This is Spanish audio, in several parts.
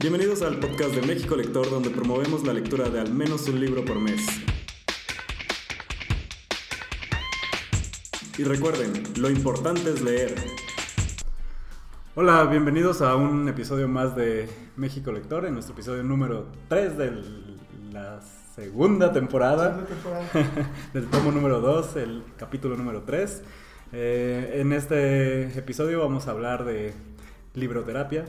Bienvenidos al podcast de México Lector, donde promovemos la lectura de al menos un libro por mes. Y recuerden, lo importante es leer. Hola, bienvenidos a un episodio más de México Lector, en nuestro episodio número 3 de la segunda temporada, del tomo número 2, el capítulo número 3. Eh, en este episodio vamos a hablar de libroterapia,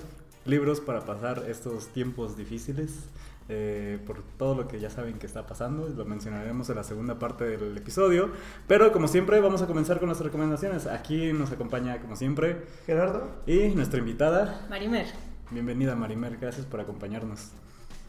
libros para pasar estos tiempos difíciles. Eh, por todo lo que ya saben que está pasando, lo mencionaremos en la segunda parte del episodio, pero como siempre vamos a comenzar con nuestras recomendaciones. Aquí nos acompaña como siempre Gerardo y nuestra invitada Marimer. Bienvenida Marimer, gracias por acompañarnos.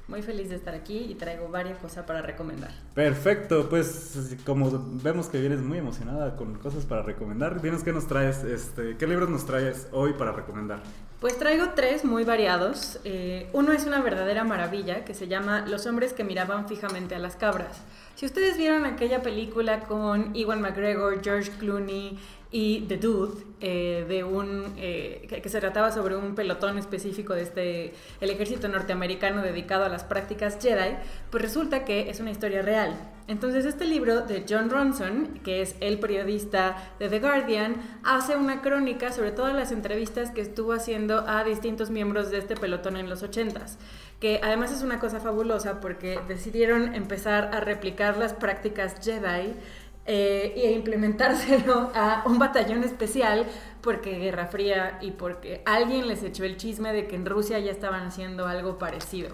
Muy feliz de estar aquí y traigo varias cosas para recomendar. Perfecto, pues como vemos que vienes muy emocionada con cosas para recomendar, vienes qué nos traes, este, qué libros nos traes hoy para recomendar. Pues traigo tres muy variados. Eh, uno es una verdadera maravilla que se llama Los hombres que miraban fijamente a las cabras. Si ustedes vieron aquella película con Iwan McGregor, George Clooney y The Dude, eh, de un, eh, que, se trataba sobre un pelotón específico de este, el ejército norteamericano dedicado a las prácticas Jedi, pues resulta que es una historia real. Entonces este libro de John Ronson, que es el periodista de The Guardian, hace una crónica sobre todas las entrevistas que estuvo haciendo a distintos miembros de este pelotón en los 80s que además es una cosa fabulosa porque decidieron empezar a replicar las prácticas Jedi eh, e implementárselo a un batallón especial porque Guerra Fría y porque alguien les echó el chisme de que en Rusia ya estaban haciendo algo parecido.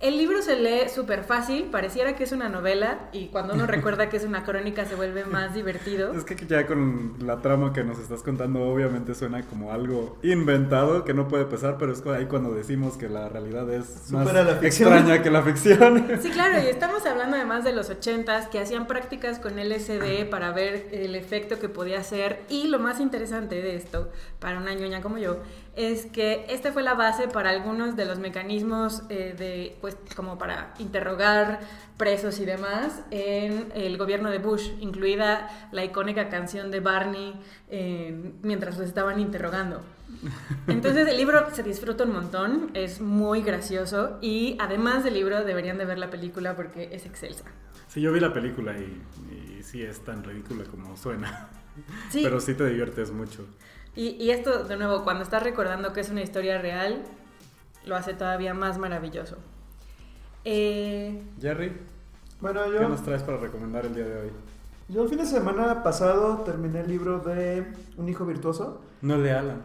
El libro se lee súper fácil, pareciera que es una novela y cuando uno recuerda que es una crónica se vuelve más divertido. Es que ya con la trama que nos estás contando obviamente suena como algo inventado que no puede pasar, pero es ahí cuando decimos que la realidad es más extraña que la ficción. Sí, claro, y estamos hablando además de los ochentas que hacían prácticas con LSD para ver el efecto que podía hacer y lo más interesante de esto, para una ñoña como yo, es que esta fue la base para algunos de los mecanismos eh, de, pues, como para interrogar presos y demás en el gobierno de Bush, incluida la icónica canción de Barney eh, mientras los estaban interrogando. Entonces el libro se disfruta un montón, es muy gracioso y además del libro deberían de ver la película porque es excelsa. Sí, yo vi la película y, y sí es tan ridícula como suena, sí. pero sí te diviertes mucho. Y, esto, de nuevo, cuando estás recordando que es una historia real, lo hace todavía más maravilloso. Eh, Jerry, bueno, yo, ¿qué nos traes para recomendar el día de hoy? Yo el fin de semana pasado terminé el libro de Un hijo virtuoso. No el de Alan.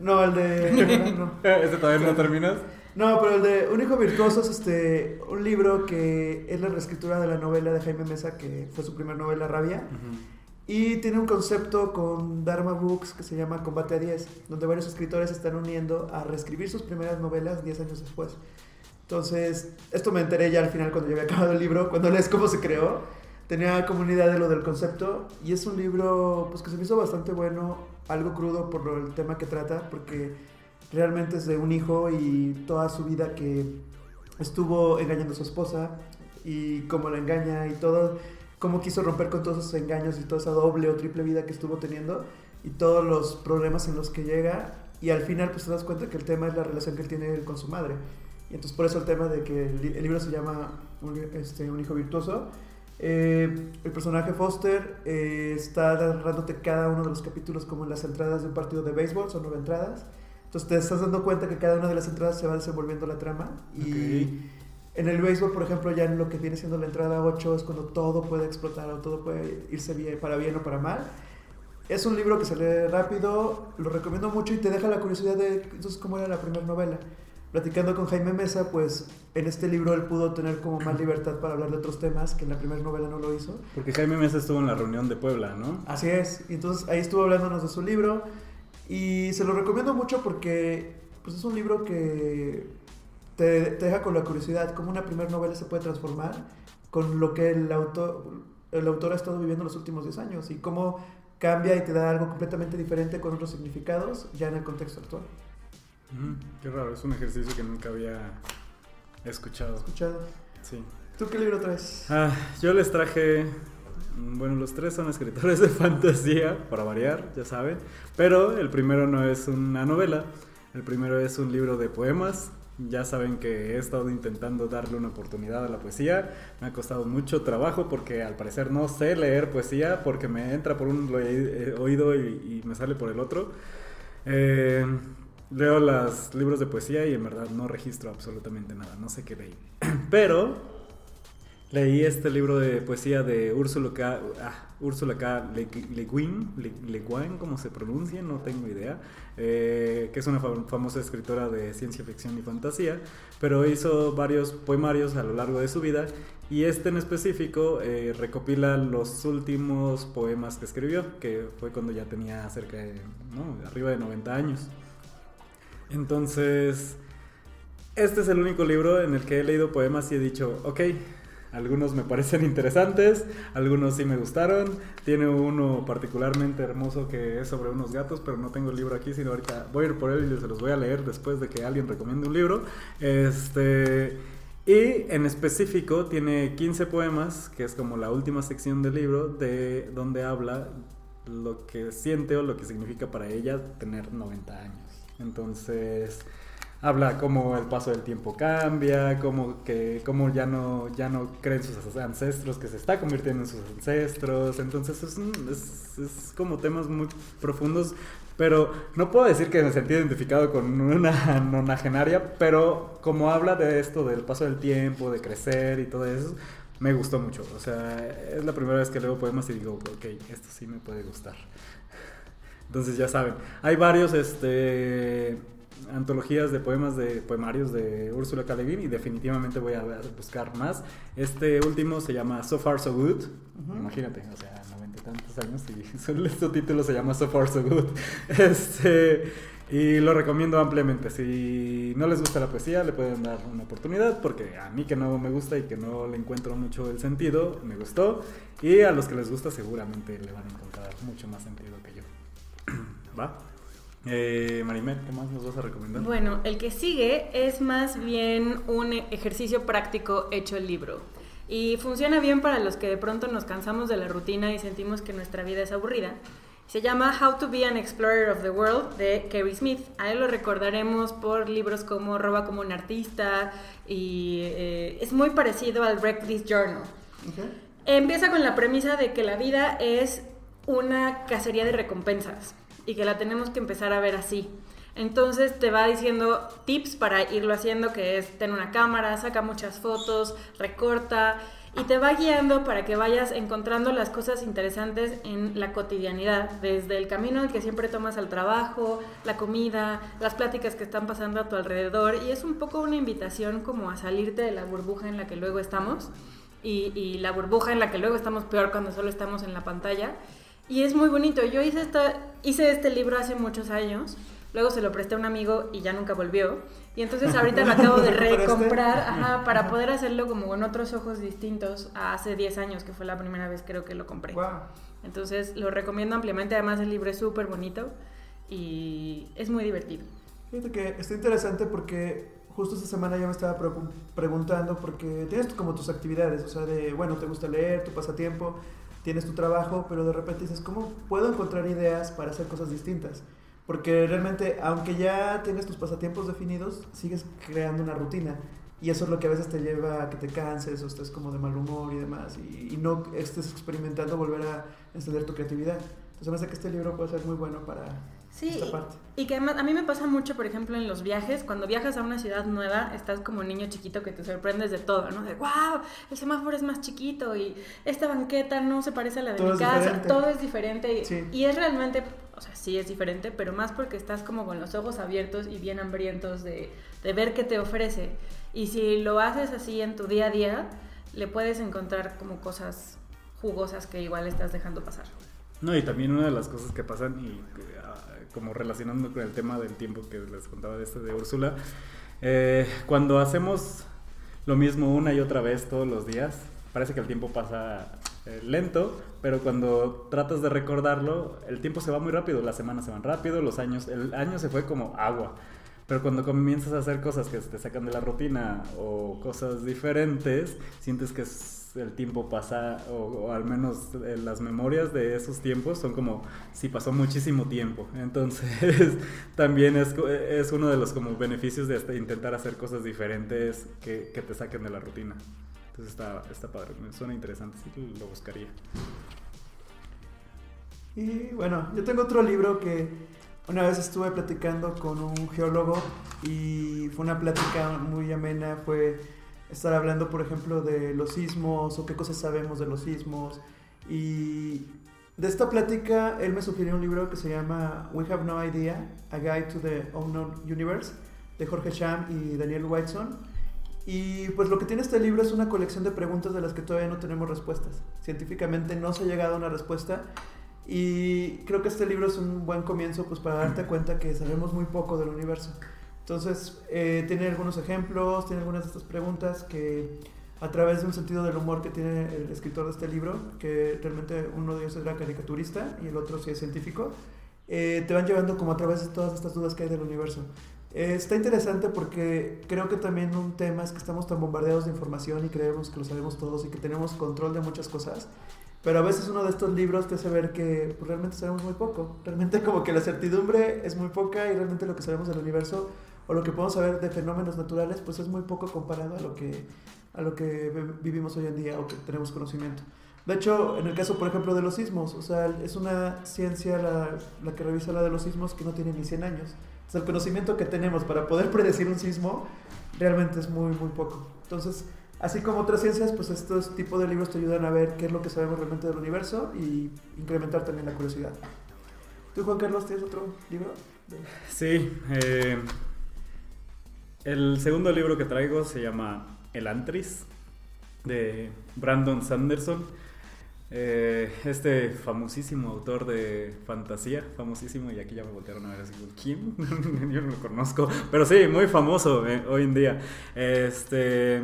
No, el de... no. ¿Este todavía no terminas? No, pero el de Un hijo virtuoso es este, un libro que es la reescritura de la novela de Jaime Mesa, que fue su primera novela, Rabia. Y tiene un concepto con Dharma Books que se llama Combate a 10, donde varios escritores se están uniendo a reescribir sus primeras novelas 10 años después. Entonces, esto me enteré ya al final cuando ya había acabado el libro, cuando lees cómo se creó. Tenía como una idea de lo del concepto y es un libro pues, que se me hizo bastante bueno, algo crudo por el tema que trata, porque realmente es de un hijo y toda su vida que estuvo engañando a su esposa y cómo la engaña y todo cómo quiso romper con todos esos engaños y toda esa doble o triple vida que estuvo teniendo y todos los problemas en los que llega y al final pues te das cuenta que el tema es la relación que él tiene con su madre y entonces por eso el tema de que el, libro se llama un, este, un hijo virtuoso eh, el personaje Foster eh, está narrándote cada uno de los capítulos como en las entradas de un partido de béisbol, son nueve entradas. Entonces te estás dando cuenta que cada una de las entradas se va desenvolviendo la trama. Y en el béisbol, por ejemplo, ya en lo que viene siendo la entrada 8 es cuando todo puede explotar o todo puede irse bien, para bien o para mal. Es un libro que se lee rápido, lo recomiendo mucho y te deja la curiosidad de entonces cómo era la primera novela. Platicando con Jaime Mesa, pues en este libro él pudo tener como más libertad para hablar de otros temas que en la primera novela no lo hizo. Porque Jaime Mesa estuvo en la reunión de Puebla, ¿no? Así es, y entonces ahí estuvo hablándonos de su libro y se lo recomiendo mucho porque pues es un libro que te, deja con la curiosidad cómo una primera novela se puede transformar con lo que el autor, el autor ha estado viviendo los últimos 10 años y cómo cambia y te da algo completamente diferente con otros significados ya en el contexto actual. qué raro, es un ejercicio que nunca había escuchado. Escuchado. Sí. ¿Tú qué libro traes? Ah, yo les traje mm, bueno, los tres son escritores de fantasía, para variar, ya saben. Pero el primero no es una novela, el primero es un libro de poemas Ya saben que he estado intentando darle una oportunidad a la poesía. Me ha costado mucho trabajo porque al parecer no sé leer poesía porque me entra por un oído y, me sale por el otro. Eh, leo los libros de poesía y en verdad no registro absolutamente nada. No sé qué leí. Pero Leí este libro de poesía de Úrsula K. Ah, Úrsula K. Le, Guin, Le, Guin, como se pronuncia, no tengo idea, eh, que es una famosa escritora de ciencia ficción y fantasía, pero hizo varios poemarios a lo largo de su vida y este en específico eh, recopila los últimos poemas que escribió, que fue cuando ya tenía cerca de, arriba de 90 años. Entonces, este es el único libro en el que he leído poemas y he dicho, ok, algunos me parecen interesantes, algunos sí me gustaron. Tiene uno particularmente hermoso que es sobre unos gatos, pero no tengo el libro aquí, sino ahorita voy a ir por él y se los voy a leer después de que alguien recomiende un libro. Este, y en específico tiene 15 poemas, que es como la última sección del libro, de donde habla lo que siente o lo que significa para ella tener 90 años. Entonces habla cómo el paso del tiempo cambia, cómo, que, cómo ya, no, ya no creen sus ancestros, que se está convirtiendo en sus ancestros. Entonces es, es, es como temas muy profundos. Pero no puedo decir que me sentí identificado con una nonagenaria, pero como habla de esto, del paso del tiempo, de crecer y todo eso, me gustó mucho. O sea, es la primera vez que leo poemas y digo, ok, esto sí me puede gustar. Entonces ya saben, hay varios, este antologías de poemas de poemarios de Úrsula K. y definitivamente voy a buscar más. Este último se llama So Far So Good. Imagínate, o sea, noventa y tantos años y solo este título se llama So Far So Good. Este, y lo recomiendo ampliamente. Si no les gusta la poesía, le pueden dar una oportunidad porque a mí que no me gusta y que no le encuentro mucho el sentido, me gustó. Y a los que les gusta seguramente le van a encontrar mucho más sentido que yo. ¿Va? Eh, Marimet, ¿qué más nos vas a recomendar? Bueno, el que sigue es más bien un ejercicio práctico hecho el libro. Y funciona bien para los que de pronto nos cansamos de la rutina y sentimos que nuestra vida es aburrida. Se llama How to be an Explorer of the World de Kerry Smith. A él lo recordaremos por libros como Roba como un artista y eh, es muy parecido al Wreck This Journal. Empieza con la premisa de que la vida es una cacería de recompensas y que la tenemos que empezar a ver así. Entonces te va diciendo tips para irlo haciendo, que es ten una cámara, saca muchas fotos, recorta y te va guiando para que vayas encontrando las cosas interesantes en la cotidianidad, desde el camino que siempre tomas al trabajo, la comida, las pláticas que están pasando a tu alrededor y es un poco una invitación como a salirte de la burbuja en la que luego estamos y, y la burbuja en la que luego estamos peor cuando solo estamos en la pantalla y es muy bonito. Yo hice, esta, hice este libro hace muchos años. Luego se lo presté a un amigo y ya nunca volvió. Y entonces ahorita lo acabo de recomprar para poder hacerlo como con otros ojos distintos a hace 10 años, que fue la primera vez creo que lo compré. Entonces lo recomiendo ampliamente. Además el libro es súper bonito y es muy divertido. Fíjate que está interesante porque justo esta semana yo me estaba preguntando porque tienes como tus actividades, o sea, de, bueno, te gusta leer, tu pasatiempo, tienes tu trabajo, pero de repente dices, ¿cómo puedo encontrar ideas para hacer cosas distintas? Porque realmente, aunque ya tienes tus pasatiempos definidos, sigues creando una rutina. Y eso es lo que a veces te lleva a que te canses o estés como de mal humor y demás. Y, no estés experimentando volver a encender tu creatividad. Entonces me hace que este libro puede ser muy bueno para Sí, y que además a mí me pasa mucho, por ejemplo, en los viajes, cuando viajas a una ciudad nueva, estás como un niño chiquito que te sorprendes de todo, ¿no? De, wow, el semáforo es más chiquito y esta banqueta no se parece a la de mi casa, todo es diferente. Y, es realmente, o sea, sí es diferente, pero más porque estás como con los ojos abiertos y bien hambrientos de, de ver qué te ofrece. Y si lo haces así en tu día a día, le puedes encontrar como cosas jugosas que igual estás dejando pasar. No, y también una de las cosas que pasan, y como relacionando con el tema del tiempo que les contaba de este de Úrsula, eh, cuando hacemos lo mismo una y otra vez todos los días, parece que el tiempo pasa eh, lento, pero cuando tratas de recordarlo, el tiempo se va muy rápido, las semanas se van rápido, los años, el año se fue como agua. Pero cuando comienzas a hacer cosas que te sacan de la rutina o cosas diferentes, sientes que es el tiempo pasa, o, al menos eh, las memorias de esos tiempos son como si pasó muchísimo tiempo. Entonces, también es, es, uno de los como beneficios de este, intentar hacer cosas diferentes que, que, te saquen de la rutina. Entonces está, está padre, me suena interesante, sí lo buscaría. Y bueno, yo tengo otro libro que una vez estuve platicando con un geólogo y fue una plática muy amena, fue estar hablando, por ejemplo, de los sismos o qué cosas sabemos de los sismos. Y de esta plática, él me sugirió un libro que se llama We Have No Idea, A Guide to the Unknown Universe, de Jorge Scham y Daniel Whiteson. Y pues lo que tiene este libro es una colección de preguntas de las que todavía no tenemos respuestas. Científicamente no se ha llegado a una respuesta. Y creo que este libro es un buen comienzo pues para darte cuenta que sabemos muy poco del universo. Entonces, eh, tiene algunos ejemplos, tiene algunas de estas preguntas que a través de un sentido del humor que tiene el escritor de este libro, que realmente uno de ellos era caricaturista y el otro sí es científico, eh, te van llevando como a través de todas estas dudas que hay del universo. Eh, está interesante porque creo que también un tema es que estamos tan bombardeados de información y creemos que lo sabemos todos y que tenemos control de muchas cosas. Pero a veces uno de estos libros te hace ver que pues, realmente sabemos muy poco. Realmente como que la certidumbre es muy poca y realmente lo que sabemos del universo o lo que podemos saber de fenómenos naturales, pues es muy poco comparado a lo que, a lo que vivimos hoy en día o que tenemos conocimiento. De hecho, en el caso, por ejemplo, de los sismos, o sea, es una ciencia la, la que revisa la de los sismos que no tiene ni 100 años. O sea, el conocimiento que tenemos para poder predecir un sismo realmente es muy, muy poco. Entonces, así como otras ciencias, pues estos tipos de libros te ayudan a ver qué es lo que sabemos realmente del universo y incrementar también la curiosidad. ¿Tú, Juan Carlos, tienes otro libro? Sí, eh, el segundo libro que traigo se llama El Antris, de Brandon Sanderson. Eh, este famosísimo autor de fantasía, famosísimo, y aquí ya me voltearon a ver así, ¿quién? Yo no lo conozco, pero sí, muy famoso eh, hoy en día. Este,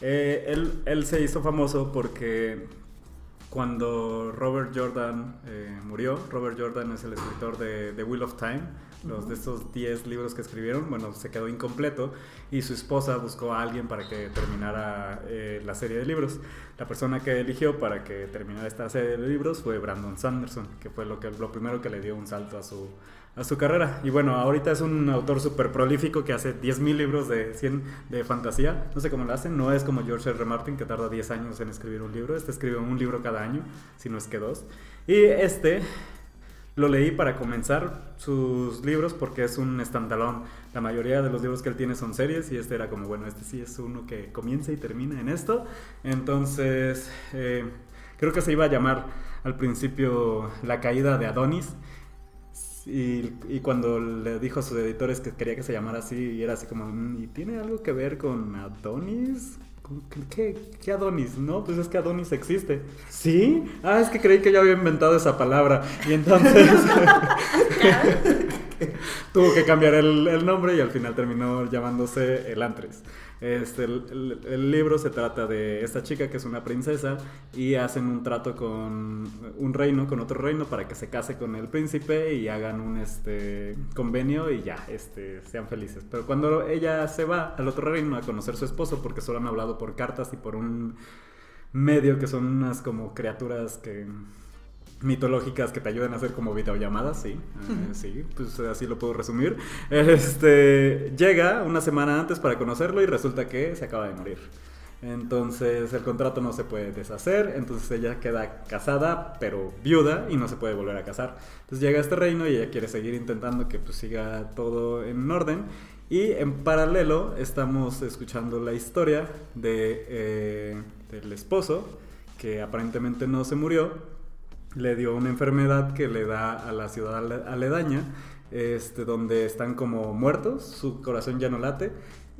eh, él, él, se hizo famoso porque cuando Robert Jordan murió, Robert Jordan es el escritor de The Wheel of Time, los de estos 10 libros que escribieron, bueno, se quedó incompleto y su esposa buscó a alguien para que terminara eh, la serie de libros. La persona que eligió para que terminara esta serie de libros fue Brandon Sanderson, que fue lo, que, lo primero que le dio un salto a su, a su carrera. Y bueno, ahorita es un autor súper prolífico que hace 10.000 libros de, 100 de fantasía. No sé cómo lo hacen, no es como George R. Martin que tarda 10 años en escribir un libro. Este escribe un libro cada año, si no es que dos. Y este lo leí para comenzar sus libros porque es un estandalón. La mayoría de los libros que él tiene son series y este era como, bueno, este sí es uno que comienza y termina en esto. Entonces, eh, creo que se iba a llamar al principio La caída de Adonis. Y, cuando le dijo a sus editores que quería que se llamara así, y era así como, mm, ¿y tiene algo que ver con Adonis? ¿Qué, ¿Qué, Adonis? No, pues es que Adonis existe. ¿Sí? Ah, es que creí que ya había inventado esa palabra. Y entonces tuvo que cambiar el, nombre y al final terminó llamándose El Antres. Este, el, libro se trata de esta chica que es una princesa y hacen un trato con un reino, con otro reino, para que se case con el príncipe y hagan un este, convenio y ya, este, sean felices. Pero cuando ella se va al otro reino a conocer a su esposo, porque solo han hablado por cartas y por un medio que son unas como criaturas que mitológicas que te ayuden a hacer como videollamadas, sí, eh, sí, pues así lo puedo resumir. Este, llega una semana antes para conocerlo y resulta que se acaba de morir. Entonces el contrato no se puede deshacer, entonces ella queda casada pero viuda y no se puede volver a casar. Entonces llega a este reino y ella quiere seguir intentando que pues siga todo en orden y en paralelo estamos escuchando la historia de, eh, del esposo que aparentemente no se murió le dio una enfermedad que le da a la ciudad aledaña, este, donde están como muertos, su corazón ya no late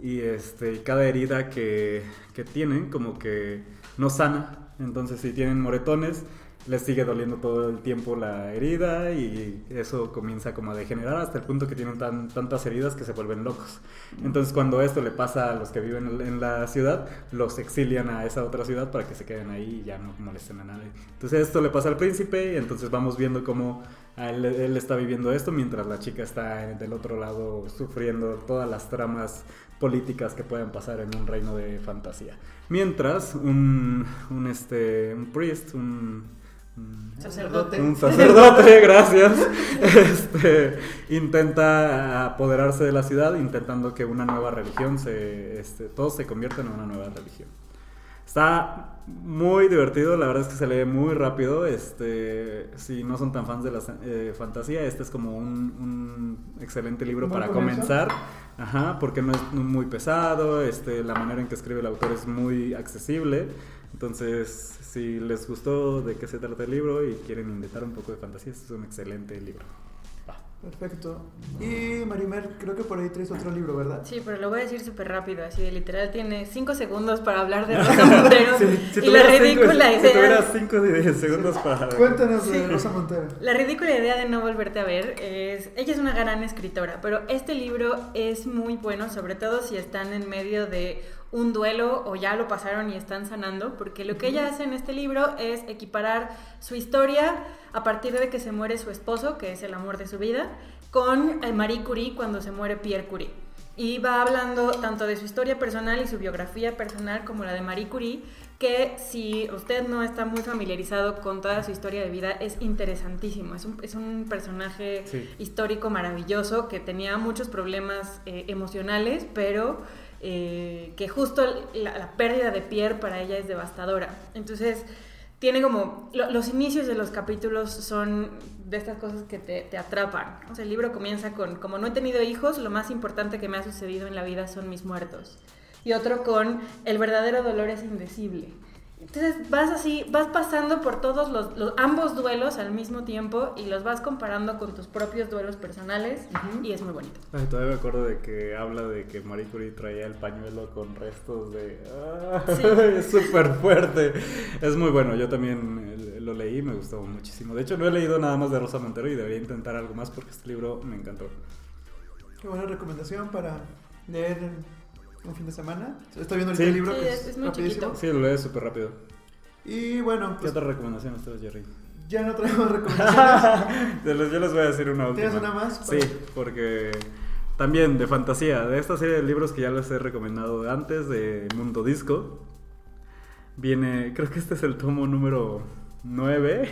y este, cada herida que, que tienen como que no sana. Entonces si tienen moretones, les sigue doliendo todo el tiempo la herida y eso comienza como a degenerar hasta el punto que tienen tan, tantas heridas que se vuelven locos. Entonces cuando esto le pasa a los que viven en la ciudad, los exilian a esa otra ciudad para que se queden ahí y ya no molesten a nadie. Entonces esto le pasa al príncipe y entonces vamos viendo cómo él, él, está viviendo esto mientras la chica está del otro lado sufriendo todas las tramas políticas que pueden pasar en un reino de fantasía. Mientras un, un, este, un priest, un, sacerdote. Un sacerdote, gracias. Este, intenta apoderarse de la ciudad, intentando que una nueva religión se. Este, todos se conviertan en una nueva religión. Está muy divertido, la verdad es que se lee muy rápido. Este, si no son tan fans de la eh, fantasía, este es como un, excelente libro para comenzar. Ajá, porque no es muy pesado, este, la manera en que escribe el autor es muy accesible. Entonces, si les gustó de qué se trata el libro y quieren inventar un poco de fantasía, este es un excelente libro. Perfecto. Y Marimer, creo que por ahí traes otro libro, ¿verdad? Sí, pero lo voy a decir súper rápido, así de literal tiene cinco segundos para hablar de Rosa Montero y la ridícula idea. Si tuvieras cinco segundos para... Cuéntanos de Rosa Montero. La ridícula idea de no volverte a ver es... Ella es una gran escritora, pero este libro es muy bueno, sobre todo si están en medio de un duelo o ya lo pasaron y están sanando, porque lo que ella hace en este libro es equiparar su historia a partir de que se muere su esposo, que es el amor de su vida, con Marie Curie cuando se muere Pierre Curie. Y va hablando tanto de su historia personal y su biografía personal como la de Marie Curie, que si usted no está muy familiarizado con toda su historia de vida, es interesantísimo. Es un, es un personaje histórico maravilloso que tenía muchos problemas eh, emocionales, pero eh, que justo la, pérdida de Pierre para ella es devastadora. Entonces, tiene como, los inicios de los capítulos son de estas cosas que te, atrapan. O sea, el libro comienza con, como no he tenido hijos, lo más importante que me ha sucedido en la vida son mis muertos. Y otro con, el verdadero dolor es indecible. Entonces vas así, vas pasando por todos los, ambos duelos al mismo tiempo y los vas comparando con tus propios duelos personales y es muy bonito. todavía me acuerdo de que habla de que Marie Curie traía el pañuelo con restos de... es súper fuerte. Es muy bueno, yo también eh, lo leí, me gustó muchísimo. De hecho, no he leído nada más de Rosa Montero y debería intentar algo más porque este libro me encantó. Qué buena recomendación para leer un fin de semana. Estoy viendo el libro que es, muy rapidísimo. Sí, lo lees súper rápido. Y bueno, ¿Qué pues, otra recomendación traes, Jerry? Ya no traemos recomendaciones. yo les voy a decir una última. ¿Tienes una más? Sí, porque también de fantasía, de esta serie de libros que ya les he recomendado antes, de Mundo Disco, viene, creo que este es el tomo número 9.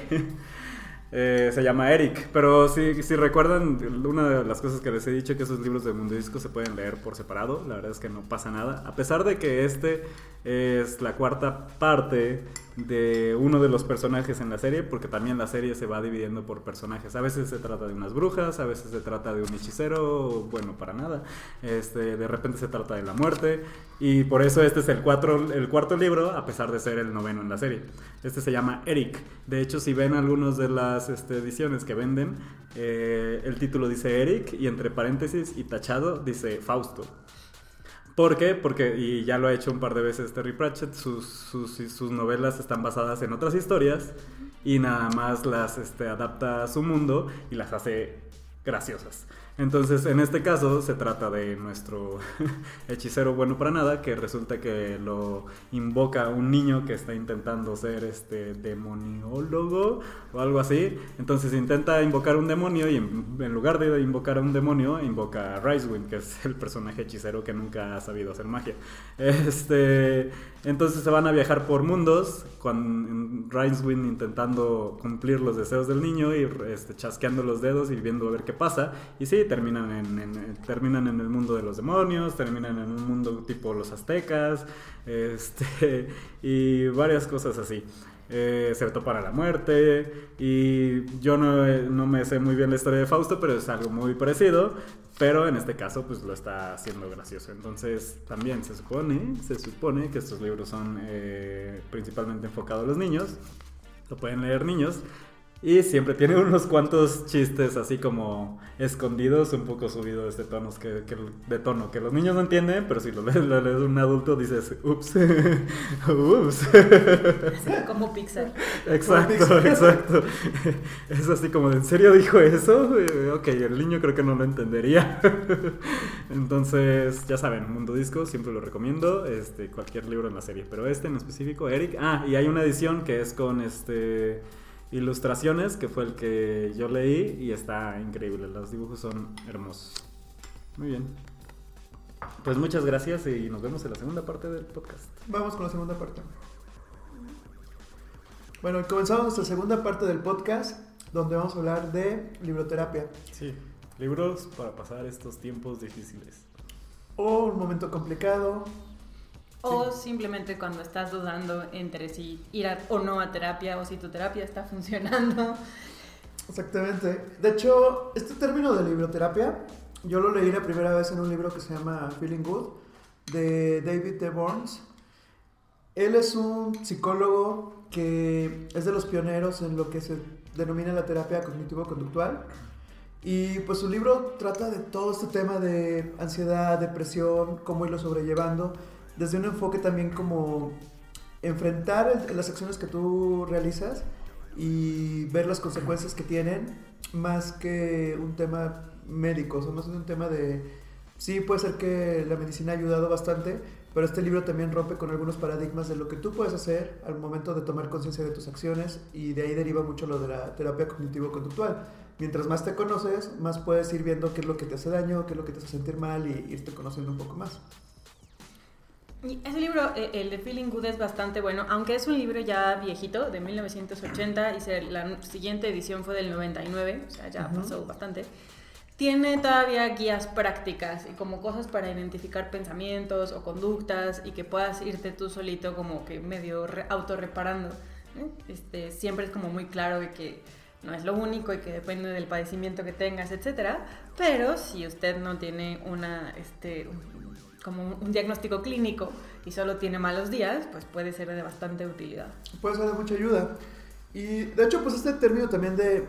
Eh, se llama Eric. Pero si, si recuerdan, una de las cosas que les he dicho que esos libros de Mundo Disco se pueden leer por separado. La verdad es que no pasa nada. A pesar de que este es la cuarta parte de uno de los personajes en la serie, porque también la serie se va dividiendo por personajes. A veces se trata de unas brujas, a veces se trata de un hechicero, bueno, para nada. Este, de repente se trata de la muerte, y por eso este es el, cuatro, el cuarto libro, a pesar de ser el noveno en la serie. Este se llama Eric. De hecho, si ven algunas de las este, ediciones que venden, eh, el título dice Eric, y entre paréntesis y tachado dice Fausto. ¿Por qué? Porque, y ya lo ha hecho un par de veces Terry Pratchett, sus, sus, novelas están basadas en otras historias y nada más las este, adapta a su mundo y las hace graciosas. Entonces, en este caso, se trata de nuestro hechicero bueno para nada, que resulta que lo invoca un niño que está intentando ser este demoniólogo o algo así. Entonces intenta invocar un demonio y en, lugar de invocar a un demonio, invoca a Ricewind, que es el personaje hechicero que nunca ha sabido hacer magia. Este, entonces se van a viajar por mundos, con Ricewind intentando cumplir los deseos del niño y este, chasqueando los dedos y viendo a ver qué pasa. Y sí, terminan en, terminan en el mundo de los demonios, terminan en un mundo tipo los aztecas, este, y varias cosas así. Eh, se topa a la muerte y yo no, no, me sé muy bien la historia de Fausto, pero es algo muy parecido, pero en este caso pues lo está haciendo gracioso. Entonces también se supone, se supone que estos libros son eh, principalmente enfocados a los niños, lo pueden leer niños, y siempre tiene unos cuantos chistes así como escondidos, un poco subidos de tonos que, de tono que los niños no entienden, pero si lo lees, lo un adulto dices, ups, ups. como Pixar. Exacto, exacto. Es así como, ¿en serio dijo eso? Eh, ok, el niño creo que no lo entendería. Entonces, ya saben, Mundo Disco, siempre lo recomiendo, este, cualquier libro en la serie, pero este en específico, Eric. Ah, y hay una edición que es con este Ilustraciones, que fue el que yo leí y está increíble. Los dibujos son hermosos. Muy bien. Pues muchas gracias y nos vemos en la segunda parte del podcast. Vamos con la segunda parte. Bueno, comenzamos nuestra segunda parte del podcast donde vamos a hablar de libroterapia. Sí, libros para pasar estos tiempos difíciles. O un momento complicado, o simplemente cuando estás dudando entre si ir o no a terapia o si tu terapia está funcionando. Exactamente. De hecho, este término de libroterapia, yo lo leí la primera vez en un libro que se llama Feeling Good, de David T. Burns. Él es un psicólogo que es de los pioneros en lo que se denomina la terapia cognitivo-conductual. Y pues su libro trata de todo este tema de ansiedad, depresión, cómo irlo sobrellevando desde un enfoque también como enfrentar las acciones que tú realizas y ver las consecuencias que tienen, más que un tema médico, o sea, más un tema de, sí, puede ser que la medicina ha ayudado bastante, pero este libro también rompe con algunos paradigmas de lo que tú puedes hacer al momento de tomar conciencia de tus acciones y de ahí deriva mucho lo de la terapia cognitivo-conductual. Mientras más te conoces, más puedes ir viendo qué es lo que te hace daño, qué es lo que te hace sentir mal y irte conociendo un poco más. Ese libro, eh, el de Feeling Good, es bastante bueno, aunque es un libro ya viejito, de 1980, y la siguiente edición fue del 99, o sea, ya pasó bastante. Tiene todavía guías prácticas y como cosas para identificar pensamientos o conductas y que puedas irte tú solito como que medio autorreparando. Este, siempre es como muy claro de que no es lo único y que depende del padecimiento que tengas, etcétera. Pero si usted no tiene una, este, como un diagnóstico clínico y solo tiene malos días, pues puede ser de bastante utilidad. Puede ser de mucha ayuda. Y de hecho, pues este término también de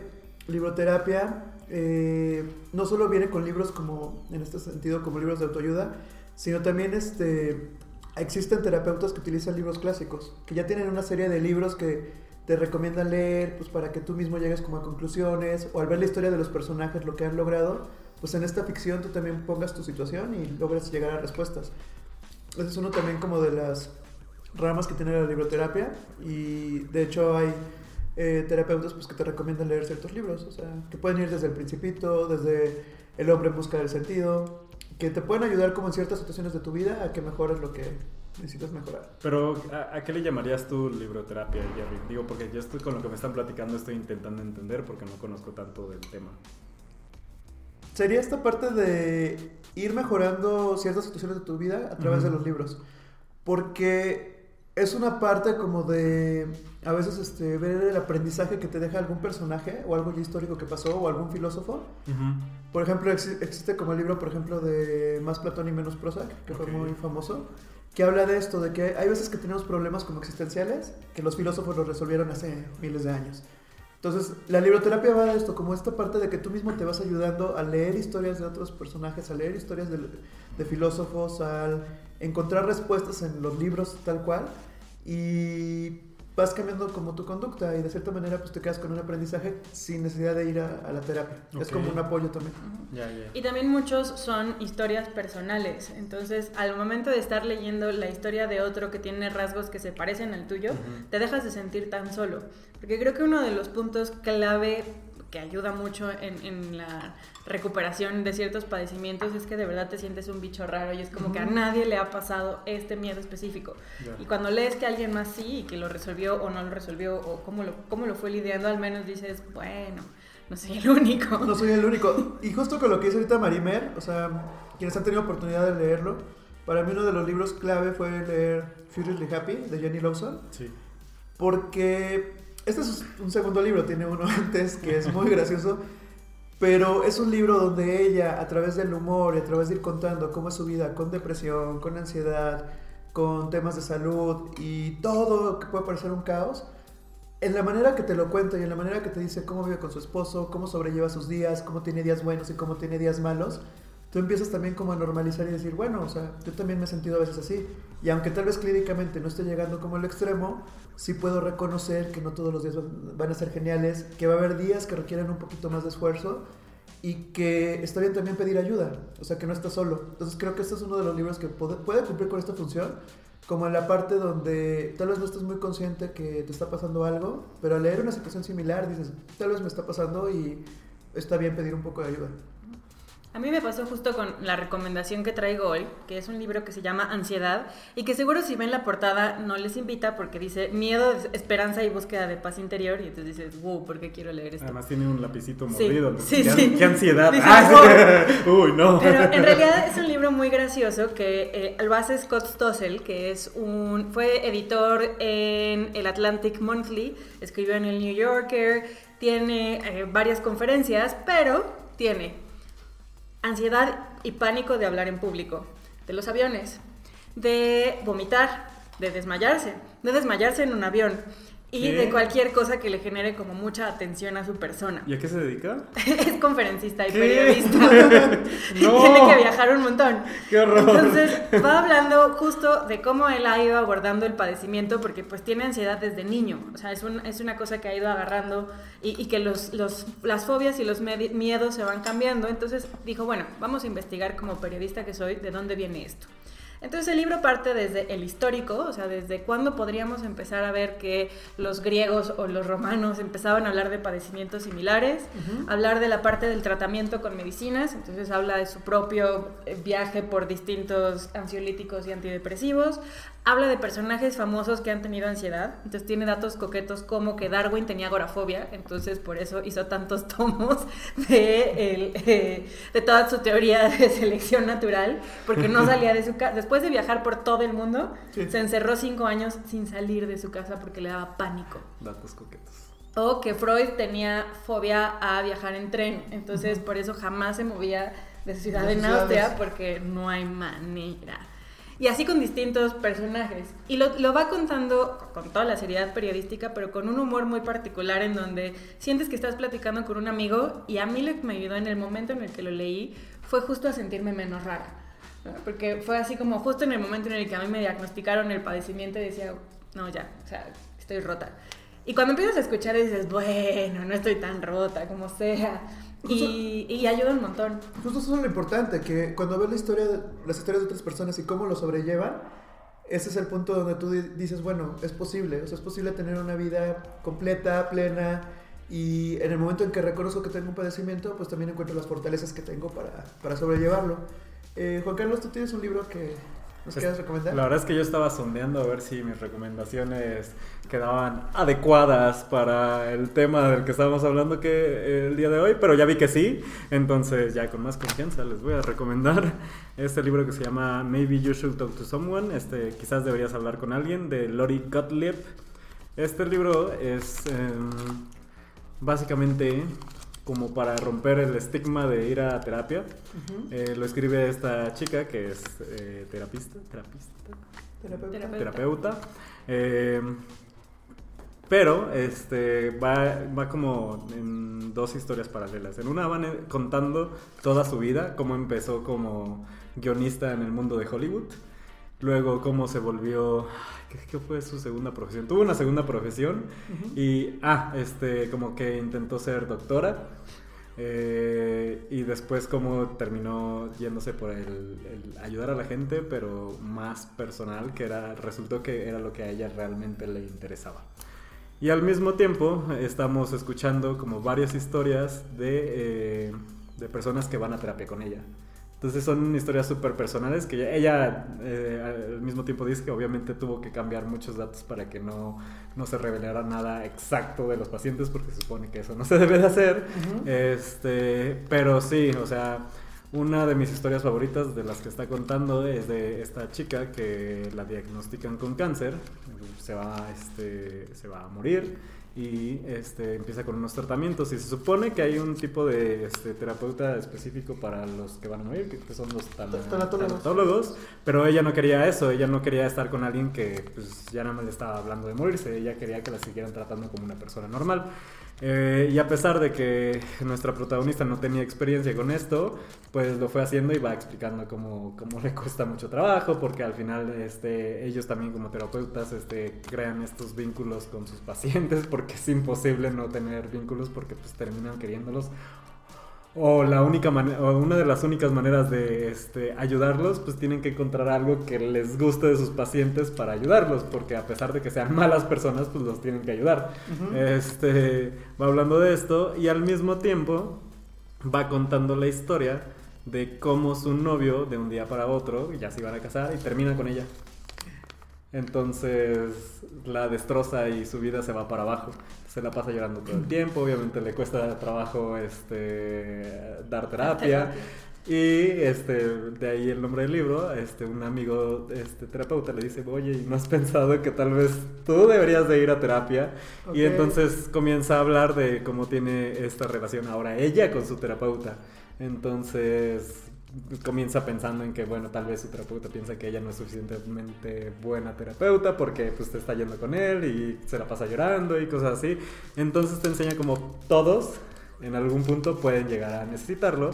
libroterapia eh, no solo viene con libros como, en este sentido, como libros de autoayuda, sino también este, existen terapeutas que utilizan libros clásicos, que ya tienen una serie de libros que te recomiendan leer, pues para que tú mismo llegues como a conclusiones, o al ver la historia de los personajes, lo que han logrado, pues en esta ficción tú también pongas tu situación y logres llegar a respuestas. Ese es uno también como de las ramas que tiene la libroterapia y de hecho hay eh, terapeutas pues, que te recomiendan leer ciertos libros, o sea, que pueden ir desde El Principito, desde El hombre en busca del sentido, que te pueden ayudar como en ciertas situaciones de tu vida a que mejores lo que necesitas mejorar. Pero, ¿a, qué le llamarías tú libroterapia, Jerry? Digo, porque yo estoy con lo que me están platicando, estoy intentando entender porque no conozco tanto del tema sería esta parte de ir mejorando ciertas situaciones de tu vida a través de los libros. Porque es una parte como de a veces este, ver el aprendizaje que te deja algún personaje o algo histórico que pasó o algún filósofo. Por ejemplo, existe como el libro, por ejemplo, de Más Platón y Menos Prozac, que fue muy famoso, que habla de esto, de que hay veces que tenemos problemas como existenciales que los filósofos los resolvieron hace miles de años. Entonces, la libroterapia va de esto, como esta parte de que tú mismo te vas ayudando a leer historias de otros personajes, a leer historias de, filósofos, al encontrar respuestas en los libros tal cual y vas cambiando como tu conducta y de cierta manera pues te quedas con un aprendizaje sin necesidad de ir a, la terapia. Es como un apoyo también. Y también muchos son historias personales. Entonces, al momento de estar leyendo la historia de otro que tiene rasgos que se parecen al tuyo, te dejas de sentir tan solo. Porque creo que uno de los puntos clave que ayuda mucho en, la recuperación de ciertos padecimientos es que de verdad te sientes un bicho raro y es como que a nadie le ha pasado este miedo específico. Y cuando lees que alguien más sí y que lo resolvió o no lo resolvió o cómo lo, cómo lo fue lidiando, al menos dices, bueno, no soy el único. No soy el único. Y justo con lo que dice ahorita Marimer, o sea, quienes han tenido oportunidad de leerlo, para mí uno de los libros clave fue leer Furiously Happy de Jenny Lawson. Sí. Porque este es un segundo libro, tiene uno antes que es muy gracioso, pero es un libro donde ella, a través del humor y a través de ir contando cómo es su vida con depresión, con ansiedad, con temas de salud y todo que puede parecer un caos, en la manera que te lo cuenta y en la manera que te dice cómo vive con su esposo, cómo sobrelleva sus días, cómo tiene días buenos y cómo tiene días malos, tú empiezas también como a normalizar y decir, bueno, o sea, yo también me he sentido a veces así. Y aunque tal vez clínicamente no esté llegando como al extremo, sí puedo reconocer que no todos los días van a ser geniales, que va a haber días que requieren un poquito más de esfuerzo y que está bien también pedir ayuda, o sea, que no estás solo. Entonces creo que este es uno de los libros que puede, cumplir con esta función como en la parte donde tal vez no estás muy consciente que te está pasando algo, pero al leer una situación similar dices, tal vez me está pasando y está bien pedir un poco de ayuda. A mí me pasó justo con la recomendación que traigo hoy, que es un libro que se llama Ansiedad y que seguro si ven la portada no les invita porque dice miedo, esperanza y búsqueda de paz interior y entonces dices, wow, ¿por qué quiero leer esto? Además tiene un lapicito mordido. Sí, ¿Qué, sí. qué ansiedad. Ah, Uy, no. Pero en realidad es un libro muy gracioso que eh, lo hace Scott Stossel, que es un fue editor en el Atlantic Monthly, escribió en el New Yorker, tiene eh, varias conferencias, pero tiene ansiedad y pánico de hablar en público, de los aviones, de vomitar, de desmayarse, de desmayarse en un avión y ¿Qué? de cualquier cosa que le genere como mucha atención a su persona. ¿Y a qué se dedica? es conferencista y ¿Qué? periodista. No. Tiene que viajar un montón. ¡Qué horror! Entonces va hablando justo de cómo él ha ido abordando el padecimiento porque pues tiene ansiedad desde niño. O sea, es, un- es una cosa que ha ido agarrando y, y que los, los- las fobias y los miedos se van cambiando. Entonces dijo, bueno, vamos a investigar como periodista que soy de dónde viene esto. Entonces el libro parte desde el histórico, o sea, desde cuándo podríamos empezar a ver que los griegos o los romanos empezaban a hablar de padecimientos similares, hablar de la parte del tratamiento con medicinas, entonces habla de su propio eh, viaje por distintos ansiolíticos y antidepresivos, habla de personajes famosos que han tenido ansiedad, entonces tiene datos coquetos como que Darwin tenía agorafobia, entonces por eso hizo tantos tomos de, el, eh, de toda su teoría de selección natural, porque no salía de su casa, después de viajar por todo el mundo, Sí. se encerró cinco años sin salir de su casa porque le daba pánico. Datos coquetos. O que Freud tenía fobia a viajar en tren, entonces por eso jamás se movía de ciudad en. Austria porque no hay manera. Y así con distintos personajes. Y lo, lo va contando con toda la seriedad periodística, pero con un humor muy particular en donde sientes que estás platicando con un amigo y a mí lo que me ayudó en el momento en el que lo leí fue justo a sentirme menos rara. Porque fue así como justo en el momento en el que a mí me diagnosticaron el padecimiento y decía, no, ya, o sea, estoy rota. Y cuando empiezas a escuchar dices, bueno, no estoy tan rota, como sea. Y, y ayuda un montón. Justo eso es lo importante, que cuando ves la historia las historias de otras personas y cómo lo sobrellevan, ese es el punto donde tú di- dices, bueno, es posible, o sea, es posible tener una vida completa, plena, y en el momento en que reconozco que tengo un padecimiento, pues también encuentro las fortalezas que tengo para, para sobrellevarlo. Eh, Juan Carlos, ¿tú tienes un libro que nos Pues, quieras recomendar? La verdad es que yo estaba sondeando a ver si mis recomendaciones quedaban adecuadas para el tema del que estábamos hablando que eh, el día de hoy, pero ya vi que sí, entonces ya con más confianza les voy a recomendar este libro que se llama Maybe You Should Talk to Someone, este quizás deberías hablar con alguien de Lori Gottlieb. Este libro es em, básicamente como para romper el estigma de ir a terapia. Eh, lo escribe esta chica que es eh, terapista, terapista, Terapeuta. Terapeuta. terapeuta. Eh, pero este va, va como en dos historias paralelas. En una van contando toda su vida, cómo empezó como guionista en el mundo de Hollywood. Luego cómo se volvió... ¿Qué, qué fue su segunda profesión? Tuvo una segunda profesión y, ah, este, como que intentó ser doctora. eh, y después como terminó yéndose por el, el ayudar a la gente, pero más personal, que era, resultó que era lo que a ella realmente le interesaba. Y al mismo tiempo estamos escuchando como varias historias de, eh, de personas que van a terapia con ella. Entonces son historias súper personales que ella, ella, eh, al mismo tiempo dice que obviamente tuvo que cambiar muchos datos para que no, no se revelara nada exacto de los pacientes porque se supone que eso no se debe de hacer. Este, pero sí, o sea, una de mis historias favoritas de las que está contando es de esta chica que la diagnostican con cáncer, se va, este, se va a morir y este, empieza con unos tratamientos y se supone que hay un tipo de este, terapeuta específico para los que van a morir, que son los tana- Tanatólogos. tanatólogos, pero ella no quería eso, ella no quería estar con alguien que pues, ya nada más le estaba hablando de morirse, ella quería que la siguieran tratando como una persona normal. Eh, y a pesar de que nuestra protagonista no tenía experiencia con esto, pues lo fue haciendo y va explicando cómo, cómo le cuesta mucho trabajo, porque al final este, ellos también como terapeutas este, crean estos vínculos con sus pacientes, porque es imposible no tener vínculos porque pues terminan queriéndolos o la única o una de las únicas maneras de este, ayudarlos, pues tienen que encontrar algo que les guste de sus pacientes para ayudarlos, porque a pesar de que sean malas personas, pues los tienen que ayudar. Este va hablando de esto y al mismo tiempo va contando la historia de cómo su novio de un día para otro ya se iban a casar y termina con ella. Entonces la destroza y su vida se va para abajo. Se la pasa llorando todo el tiempo. Obviamente le cuesta trabajo este, dar terapia. Y este, de ahí el nombre del libro, este, un amigo este, terapeuta le dice, oye, ¿no has pensado que tal vez tú deberías de ir a terapia? Y entonces comienza a hablar de cómo tiene esta relación ahora ella con su terapeuta. Entonces comienza pensando en que, bueno, tal vez su terapeuta piensa que ella no es suficientemente buena terapeuta porque pues te está yendo con él y se la pasa llorando y cosas así. Entonces te enseña como todos en algún punto pueden llegar a necesitarlo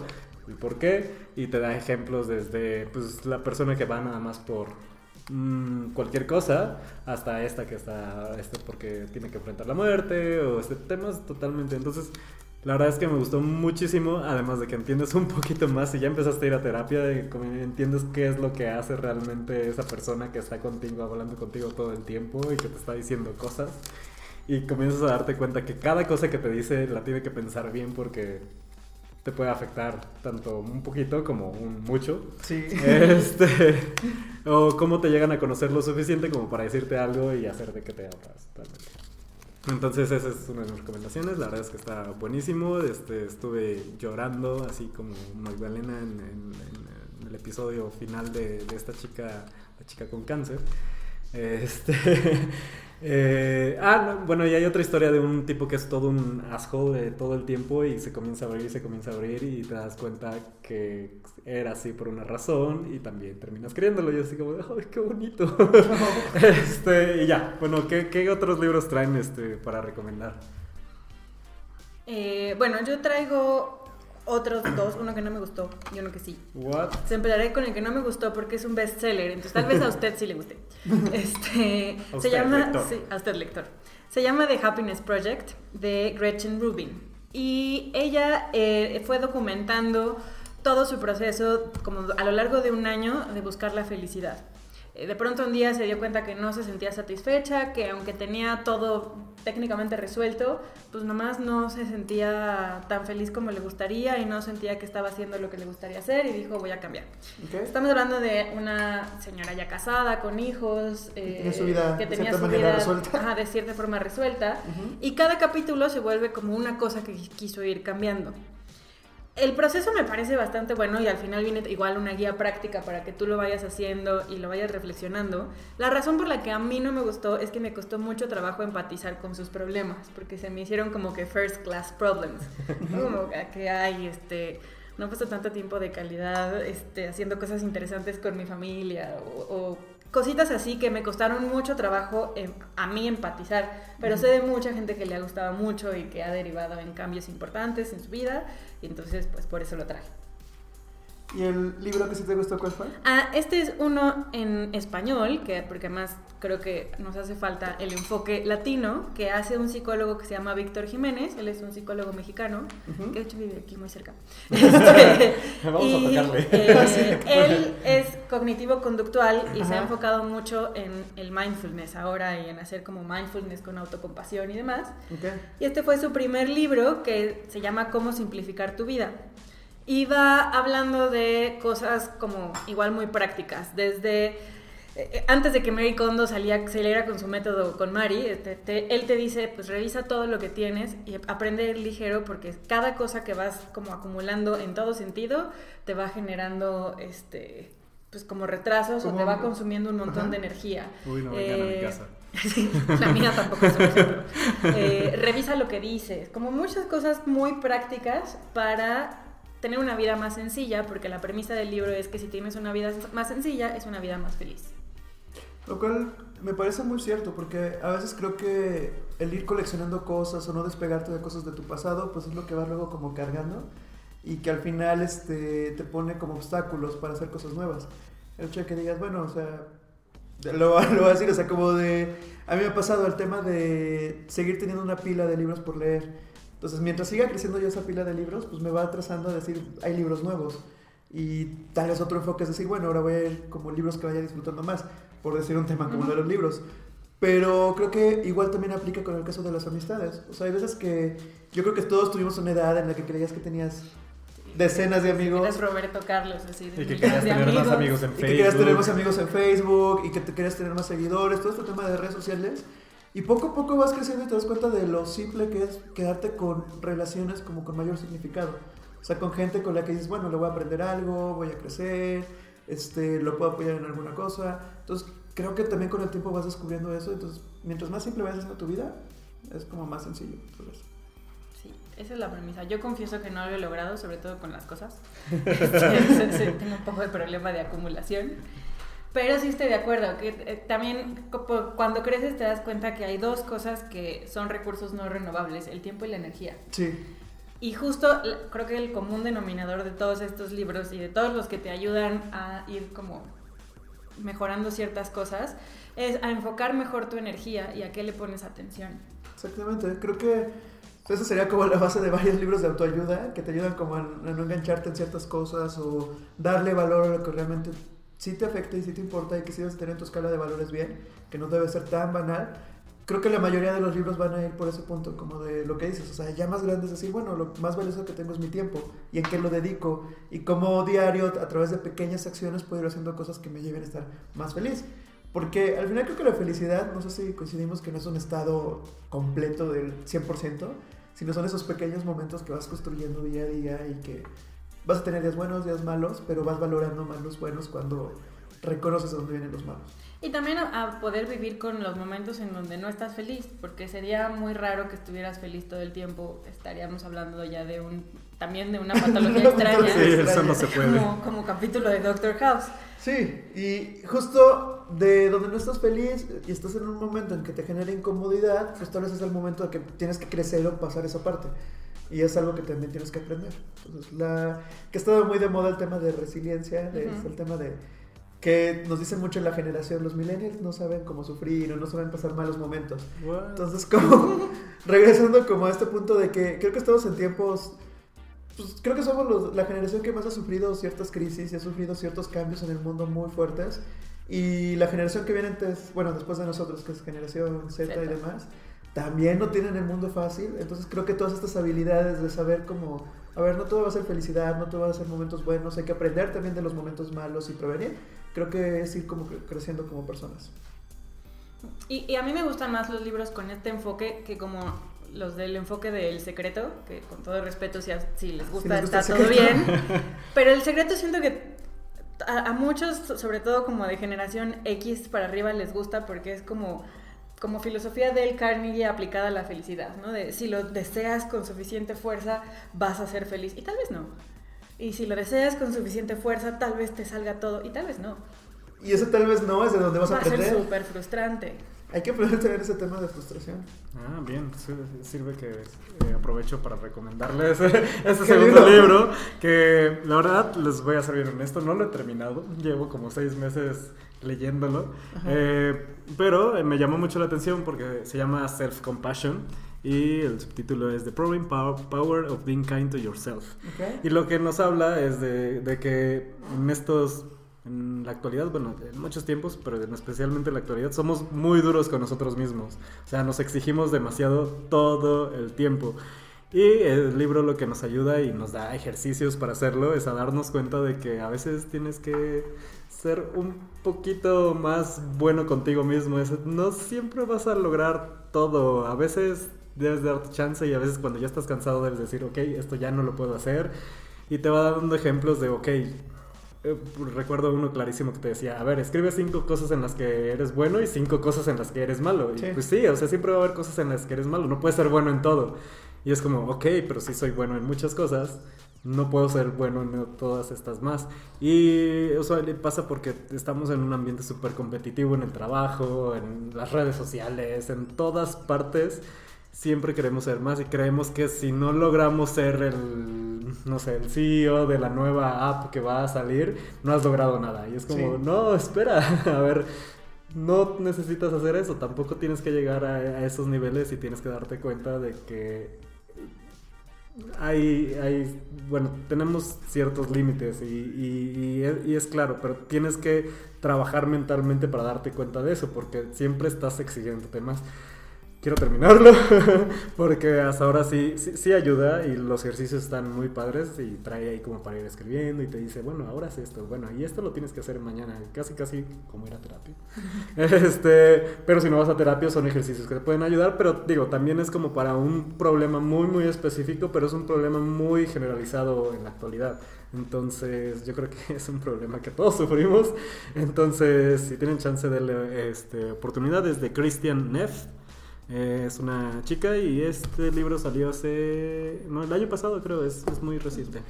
y por qué y te da ejemplos desde pues la persona que va nada más por mm, cualquier cosa hasta esta que está este porque tiene que enfrentar la muerte o este temas totalmente entonces la verdad es que me gustó muchísimo, además de que entiendes un poquito más y ya empezaste a ir a terapia, entiendes qué es lo que hace realmente esa persona que está contigo, hablando contigo todo el tiempo y que te está diciendo cosas. Y comienzas a darte cuenta que cada cosa que te dice la tiene que pensar bien porque te puede afectar tanto un poquito como un mucho. Sí. Este, o cómo te llegan a conocer lo suficiente como para decirte algo y hacer de que te abras. Entonces esa es una de mis recomendaciones, la verdad es que está buenísimo, este, estuve llorando así como Magdalena en, en, el episodio final de, de, esta chica, la chica con cáncer. Este, Eh, ah, bueno, y hay otra historia de un tipo que es todo un asshole de todo el tiempo y se comienza a abrir y se comienza a abrir y te das cuenta que era así por una razón y también terminas creyéndolo. Y así como, ¡ay, qué bonito! este, y ya, bueno, ¿qué, ¿qué, otros libros traen este, para recomendar? Eh, bueno, yo traigo otros dos, uno que no me gustó y uno que sí. What? Se empezaré con el que no me gustó porque es un bestseller, entonces tal vez a usted sí le guste. Este, se llama, sí, a usted lector. Se llama The Happiness Project de Gretchen Rubin y ella eh, fue documentando todo su proceso como a lo largo de un año de buscar la felicidad. Eh, de pronto un día se dio cuenta que no se sentía satisfecha, que aunque tenía todo técnicamente resuelto, pues nomás no se sentía tan feliz como le gustaría y no sentía que estaba haciendo lo que le gustaría hacer y dijo voy a cambiar. Estamos hablando de una señora ya casada, con hijos, eh, su vida, que tenía su vida ajá, de cierta forma resuelta y cada capítulo se vuelve como una cosa que quiso ir cambiando. El proceso me parece bastante bueno y al final viene igual una guía práctica para que tú lo vayas haciendo y lo vayas reflexionando. La razón por la que a mí no me gustó es que me costó mucho trabajo empatizar con sus problemas, porque se me hicieron como que first class problems. como que hay, este, no he puesto tanto tiempo de calidad este, haciendo cosas interesantes con mi familia o cositas así que me costaron mucho trabajo a mí empatizar, pero sé de mucha gente que le ha gustado mucho y que ha derivado en cambios importantes en su vida, y entonces pues por eso lo traje. ¿Y el libro que sí te gustó cuál fue? Ah, este es uno en español, que porque además creo que nos hace falta el enfoque latino, que hace un psicólogo que se llama Víctor Jiménez, él es un psicólogo mexicano, que de hecho vive aquí muy cerca. Este, Vamos a tocarle. Eh, él es cognitivo-conductual y se ha enfocado mucho en el mindfulness ahora y en hacer como mindfulness con autocompasión y demás. Y este fue su primer libro que se llama Cómo simplificar tu vida iba hablando de cosas como igual muy prácticas, desde eh, eh, antes de que Mary Kondo salía, saliera con su método con Mari, este, él te dice, pues revisa todo lo que tienes y aprende ligero porque cada cosa que vas como acumulando en todo sentido te va generando este pues como retrasos o te va consumiendo un montón de energía. Uy, no vengan a mi eh, la mía tampoco es un ejemplo. revisa lo que dices, como muchas cosas muy prácticas para tener una vida más sencilla, porque la premisa del libro es que si tienes una vida más sencilla, es una vida más feliz. Lo cual me parece muy cierto, porque a veces creo que el ir coleccionando cosas o no despegarte de cosas de tu pasado, pues es lo que vas luego como cargando y que al final este, te pone como obstáculos para hacer cosas nuevas. El hecho de que digas, bueno, o sea, lo, lo voy a decir, o sea, como de... A mí me ha pasado el tema de seguir teniendo una pila de libros por leer Entonces, mientras siga creciendo yo esa pila de libros, pues me va atrasando a decir, hay libros nuevos. Y tal vez otro enfoque es decir, bueno, ahora voy a ir como libros que vaya disfrutando más, por decir un tema como lo de los libros. Pero creo que igual también aplica con el caso de las amistades. O sea, hay veces que yo creo que todos tuvimos una edad en la que creías que tenías decenas de amigos. Eres Roberto Carlos, así. y que querías tener más amigos en Facebook. Y que querías tener más amigos en Facebook, y que te querías tener más seguidores, todo este tema de redes sociales. Y poco a poco vas creciendo y te das cuenta de lo simple que es quedarte con relaciones como con mayor significado. O sea, con gente con la que dices, bueno, le voy a aprender algo, voy a crecer, este, lo puedo apoyar en alguna cosa. Entonces, creo que también con el tiempo vas descubriendo eso. Entonces, mientras más simple vayas haciendo tu vida, es como más sencillo. Sí, esa es la premisa. Yo confieso que no lo he logrado, sobre todo con las cosas. Tengo un poco de problema de acumulación. Pero sí estoy de acuerdo, que eh, también cuando creces te das cuenta que hay dos cosas que son recursos no renovables, el tiempo y la energía. Sí. Y justo creo que el común denominador de todos estos libros y de todos los que te ayudan a ir como mejorando ciertas cosas es a enfocar mejor tu energía y a qué le pones atención. Exactamente, creo que esa sería como la base de varios libros de autoayuda que te ayudan como a, no engancharte en ciertas cosas o darle valor a lo que realmente sí te afecta y sí te importa y que sí debes tener tu escala de valores bien, que no debe ser tan banal. Creo que la mayoría de los libros van a ir por ese punto, como de lo que dices, o sea, ya más grande es decir, bueno, lo más valioso que tengo es mi tiempo y en qué lo dedico y como diario, a través de pequeñas acciones, puedo ir haciendo cosas que me lleven a estar más feliz. Porque al final creo que la felicidad, no sé si coincidimos que no es un estado completo del 100%, sino son esos pequeños momentos que vas construyendo día a día y que vas a tener días buenos, días malos, pero vas valorando más los buenos cuando reconoces a dónde vienen los malos. Y también a poder vivir con los momentos en donde no estás feliz, porque sería muy raro que estuvieras feliz todo el tiempo. Estaríamos hablando ya de un también de una patología extraña. Sí, eso no se puede. Como, como capítulo de Doctor House. Sí, y justo de donde no estás feliz y estás en un momento en que te genera incomodidad, pues tal vez es el momento de que tienes que crecer o pasar esa parte. Y es algo que también tienes que aprender. Entonces, la, que ha estado muy de moda el tema de resiliencia, el tema de que nos dicen mucho en la generación, los millennials no saben cómo sufrir o no saben pasar malos momentos. Entonces, como regresando como a este punto de que creo que estamos en tiempos, pues creo que somos la generación que más ha sufrido ciertas crisis y ha sufrido ciertos cambios en el mundo muy fuertes. Y la generación que viene antes, bueno, después de nosotros, que es generación Z, Z. y demás, también no tienen el mundo fácil. Entonces creo que todas estas habilidades de saber cómo, a ver, no todo va a ser felicidad, no todo va a ser momentos buenos, hay que aprender también de los momentos malos y prevenir. Creo que es ir como creciendo como personas. Y, a mí me gustan más los libros con este enfoque que como los del enfoque del secreto, que con todo respeto, si, si les gusta, está todo bien. Pero el secreto siento que a, a, muchos, sobre todo como de generación X para arriba, les gusta porque es como como filosofía del Carnegie aplicada a la felicidad, ¿no? De si lo deseas con suficiente fuerza, vas a ser feliz. Y tal vez no. Y si lo deseas con suficiente fuerza, tal vez te salga todo. Y tal vez no. Y eso tal vez no es de donde vas a aprender. Va a ser súper frustrante. Hay que aprender a tener ese tema de frustración. Ah, bien. Sirve que eh, aprovecho para recomendarles este segundo libro? Que la verdad, les voy a ser bien honesto, no lo he terminado. Llevo como seis meses leyéndolo. Eh, pero eh, me llamó mucho la atención porque se llama Self Compassion y el subtítulo es The Proving Power of Being Kind to Yourself. Y lo que nos habla es de, de, que en estos, en la actualidad, bueno, en muchos tiempos, pero especialmente en la actualidad, somos muy duros con nosotros mismos. O sea, nos exigimos demasiado todo el tiempo. Y el libro lo que nos ayuda y nos da ejercicios para hacerlo es a darnos cuenta de que a veces tienes que ser un poquito más bueno contigo mismo. No siempre vas a lograr todo. A veces debes darte chance y a veces cuando ya estás cansado debes decir, ok, esto ya no lo puedo hacer. Y te va dando ejemplos de, ok, eh, recuerdo uno clarísimo que te decía, a ver, escribe cinco cosas en las que eres bueno y cinco cosas en las que eres malo. Y pues sí, o sea, siempre va a haber cosas en las que eres malo. No puedes ser bueno en todo. Y es como, ok, pero sí soy bueno en muchas cosas no puedo ser bueno en todas estas más. Y eso pasa porque estamos en un ambiente súper competitivo en el trabajo, en las redes sociales, en todas partes. Siempre queremos ser más y creemos que si no logramos ser el, no sé, el CEO de la nueva app que va a salir, no has logrado nada. Y es como, no, espera, a ver, no necesitas hacer eso, tampoco tienes que llegar a, a esos niveles y tienes que darte cuenta de que hay, hay, bueno, tenemos ciertos límites y, y, y, es claro, pero tienes que trabajar mentalmente para darte cuenta de eso, porque siempre estás exigiéndote más quiero terminarlo porque hasta ahora sí, sí, ayuda y los ejercicios están muy padres y trae ahí como para ir escribiendo y te dice, bueno, ahora es esto, bueno, y esto lo tienes que hacer mañana, casi casi como ir a terapia. este, pero si no vas a terapia son ejercicios que te pueden ayudar, pero digo, también es como para un problema muy muy específico, pero es un problema muy generalizado en la actualidad. Entonces, yo creo que es un problema que todos sufrimos. Entonces, si tienen chance de este, oportunidades de Christian Neff, es una chica y este libro salió hace. No, el año pasado creo, es, es muy reciente.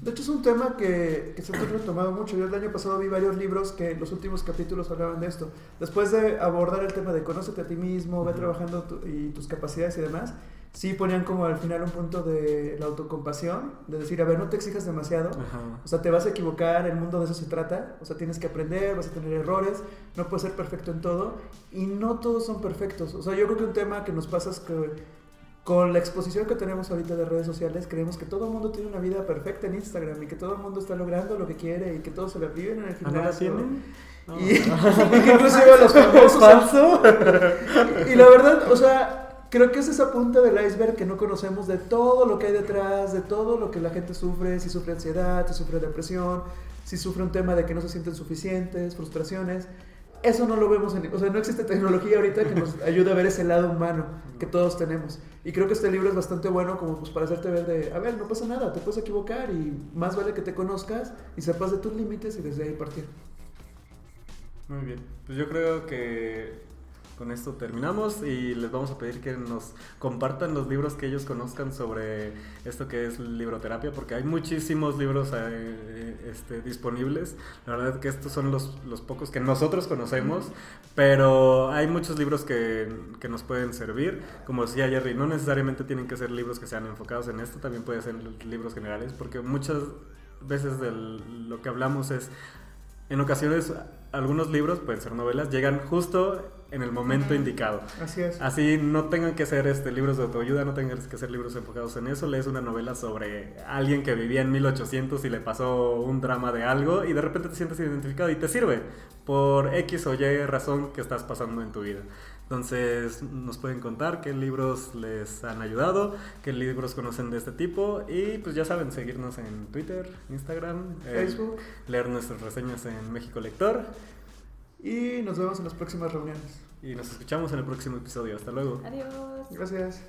De hecho, es un tema que, que se ha retomado mucho. Yo el año pasado vi varios libros que los últimos capítulos hablaban de esto. Después de abordar el tema de conócete a ti mismo, ve trabajando y tus capacidades y demás, sí ponían como al final un punto de la autocompasión, de decir, a ver, no te exijas demasiado, o sea, te vas a equivocar, el mundo de eso se trata, o sea, tienes que aprender, vas a tener errores, no puedes ser perfecto en todo, y no todos son perfectos, o sea, yo creo que un tema que nos pasa es que con la exposición que tenemos ahorita de redes sociales, creemos que todo el mundo tiene una vida perfecta en Instagram y que todo el mundo está logrando lo que quiere y que todos se la viven en el gimnasio. y, que inclusive los famosos. y la verdad, o sea, creo que es esa punta del iceberg que no conocemos de todo lo que hay detrás, de todo lo que la gente sufre, si sufre ansiedad, si sufre depresión, si sufre un tema de que no se sienten suficientes, frustraciones. Eso no lo vemos en... O sea, no existe tecnología ahorita que nos ayude a ver ese lado humano que todos tenemos. Y creo que este libro es bastante bueno como pues para hacerte ver de, a ver, no pasa nada, te puedes equivocar y más vale que te conozcas y sepas de tus límites y desde ahí partir. Muy bien, pues yo creo que con esto terminamos y les vamos a pedir que nos compartan los libros que ellos conozcan sobre esto que es libroterapia, porque hay muchísimos libros eh, este, disponibles. La verdad que estos son los, los, pocos que nosotros conocemos, pero hay muchos libros que, que, nos pueden servir. Como decía Jerry, no necesariamente tienen que ser libros que sean enfocados en esto, también pueden ser libros generales, porque muchas veces de lo que hablamos es, en ocasiones algunos libros, pueden ser novelas, llegan justo en el momento indicado. Así es. Así no tengan que ser este, libros de autoayuda, no tengan que ser libros enfocados en eso. Lees una novela sobre alguien que vivía en 1800 y le pasó un drama de algo y de repente te sientes identificado y te sirve por X o Y razón que estás pasando en tu vida. Entonces nos pueden contar qué libros les han ayudado, qué libros conocen de este tipo y pues ya saben, seguirnos en Twitter, Instagram, Facebook, leer nuestras reseñas en México Lector. Y nos vemos en las próximas reuniones. Y nos escuchamos en el próximo episodio. Hasta luego. Adiós. Gracias.